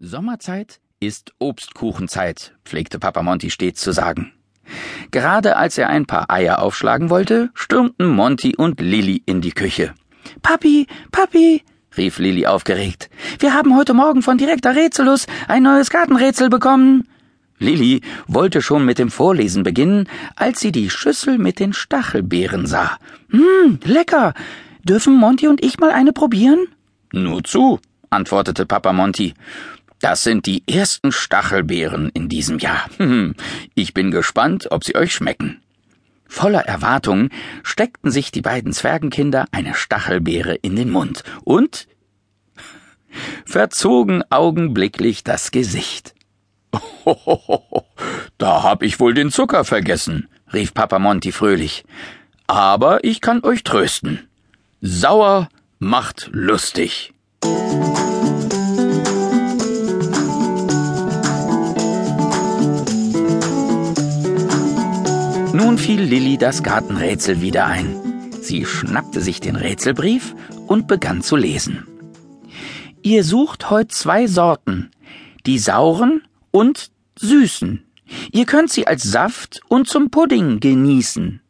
Sommerzeit ist Obstkuchenzeit, pflegte Papa Monty stets zu sagen. Gerade als er ein paar Eier aufschlagen wollte, stürmten Monty und Lilly in die Küche. Papi, Papi, rief Lilly aufgeregt. Wir haben heute Morgen von Direktor Rätselus ein neues Gartenrätsel bekommen. Lilly wollte schon mit dem Vorlesen beginnen, als sie die Schüssel mit den Stachelbeeren sah. Hm, lecker. Dürfen Monty und ich mal eine probieren? Nur zu, antwortete Papa Monty. Das sind die ersten Stachelbeeren in diesem Jahr. Ich bin gespannt, ob sie euch schmecken. Voller Erwartung steckten sich die beiden Zwergenkinder eine Stachelbeere in den Mund und verzogen augenblicklich das Gesicht. da hab ich wohl den Zucker vergessen, rief Papa Monty fröhlich. Aber ich kann euch trösten. Sauer macht lustig. Nun fiel Lilli das Gartenrätsel wieder ein. Sie schnappte sich den Rätselbrief und begann zu lesen. Ihr sucht heute zwei Sorten, die sauren und süßen. Ihr könnt sie als Saft und zum Pudding genießen.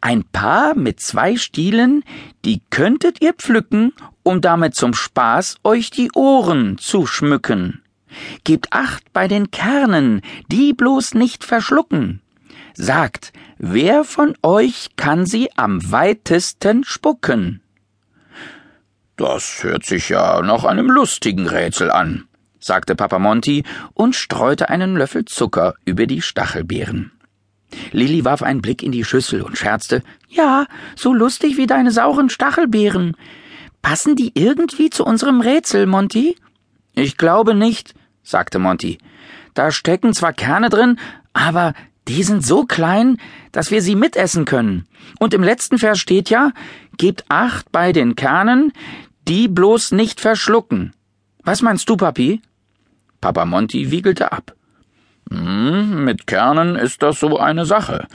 Ein Paar mit zwei Stielen, die könntet ihr pflücken, um damit zum Spaß euch die Ohren zu schmücken. Gebt acht bei den Kernen, die bloß nicht verschlucken. Sagt, wer von euch kann sie am weitesten spucken? Das hört sich ja nach einem lustigen Rätsel an, sagte Papa Monty und streute einen Löffel Zucker über die Stachelbeeren. Lilli warf einen Blick in die Schüssel und scherzte, ja, so lustig wie deine sauren Stachelbeeren. Passen die irgendwie zu unserem Rätsel, Monty? Ich glaube nicht, sagte Monty. Da stecken zwar Kerne drin, aber die sind so klein, dass wir sie mitessen können. Und im letzten Vers steht ja, gebt acht bei den Kernen, die bloß nicht verschlucken. Was meinst du, Papi? Papa Monty wiegelte ab. Hm, mit Kernen ist das so eine Sache.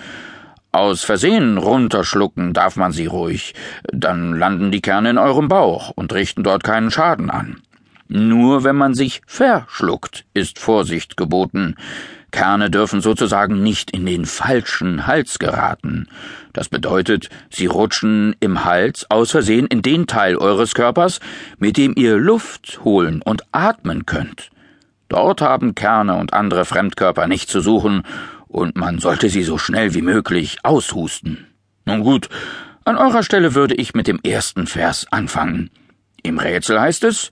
Aus Versehen runterschlucken darf man sie ruhig, dann landen die Kerne in eurem Bauch und richten dort keinen Schaden an. Nur wenn man sich verschluckt, ist Vorsicht geboten. Kerne dürfen sozusagen nicht in den falschen Hals geraten. Das bedeutet, sie rutschen im Hals aus Versehen in den Teil eures Körpers, mit dem ihr Luft holen und atmen könnt. Dort haben Kerne und andere Fremdkörper nicht zu suchen, und man sollte sie so schnell wie möglich aushusten. Nun gut, an eurer Stelle würde ich mit dem ersten Vers anfangen. Im Rätsel heißt es,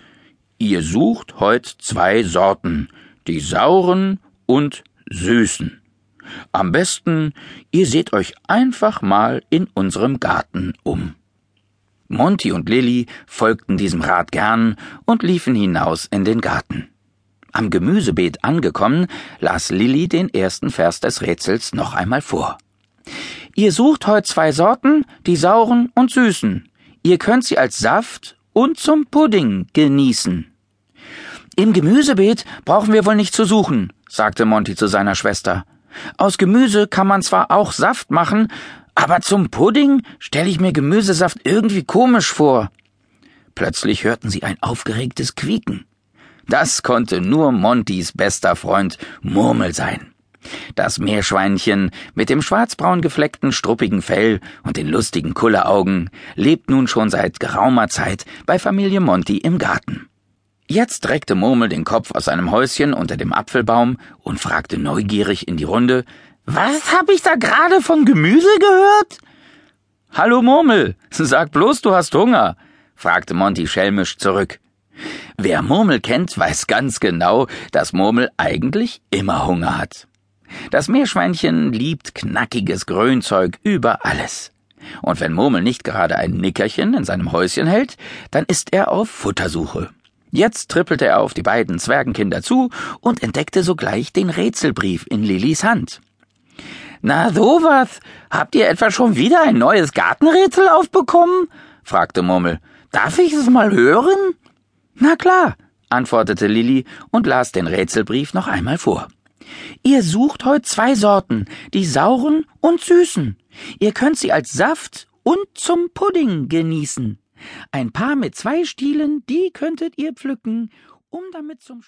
ihr sucht heut zwei Sorten, die sauren und süßen. Am besten, ihr seht euch einfach mal in unserem Garten um. Monty und Lilly folgten diesem Rat gern und liefen hinaus in den Garten. Am Gemüsebeet angekommen, las Lilly den ersten Vers des Rätsels noch einmal vor. Ihr sucht heut zwei Sorten, die sauren und süßen. Ihr könnt sie als Saft und zum Pudding genießen. Im Gemüsebeet brauchen wir wohl nicht zu suchen, sagte Monty zu seiner Schwester. Aus Gemüse kann man zwar auch Saft machen, aber zum Pudding stelle ich mir Gemüsesaft irgendwie komisch vor. Plötzlich hörten sie ein aufgeregtes Quieken. Das konnte nur Montys bester Freund Murmel sein. Das Meerschweinchen mit dem schwarzbraun gefleckten struppigen Fell und den lustigen Kulleraugen lebt nun schon seit geraumer Zeit bei Familie Monty im Garten. Jetzt reckte Murmel den Kopf aus seinem Häuschen unter dem Apfelbaum und fragte neugierig in die Runde, Was hab ich da gerade von Gemüse gehört? Hallo Murmel, sag bloß, du hast Hunger, fragte Monty schelmisch zurück. Wer Murmel kennt, weiß ganz genau, dass Murmel eigentlich immer Hunger hat. Das Meerschweinchen liebt knackiges Grünzeug über alles. Und wenn Murmel nicht gerade ein Nickerchen in seinem Häuschen hält, dann ist er auf Futtersuche. Jetzt trippelte er auf die beiden Zwergenkinder zu und entdeckte sogleich den Rätselbrief in Lillys Hand. Na sowas, habt ihr etwa schon wieder ein neues Gartenrätsel aufbekommen? fragte Murmel. Darf ich es mal hören? Na klar, antwortete Lilli und las den Rätselbrief noch einmal vor. Ihr sucht heute zwei Sorten, die sauren und süßen. Ihr könnt sie als Saft und zum Pudding genießen. Ein Paar mit zwei Stielen, die könntet ihr pflücken, um damit zum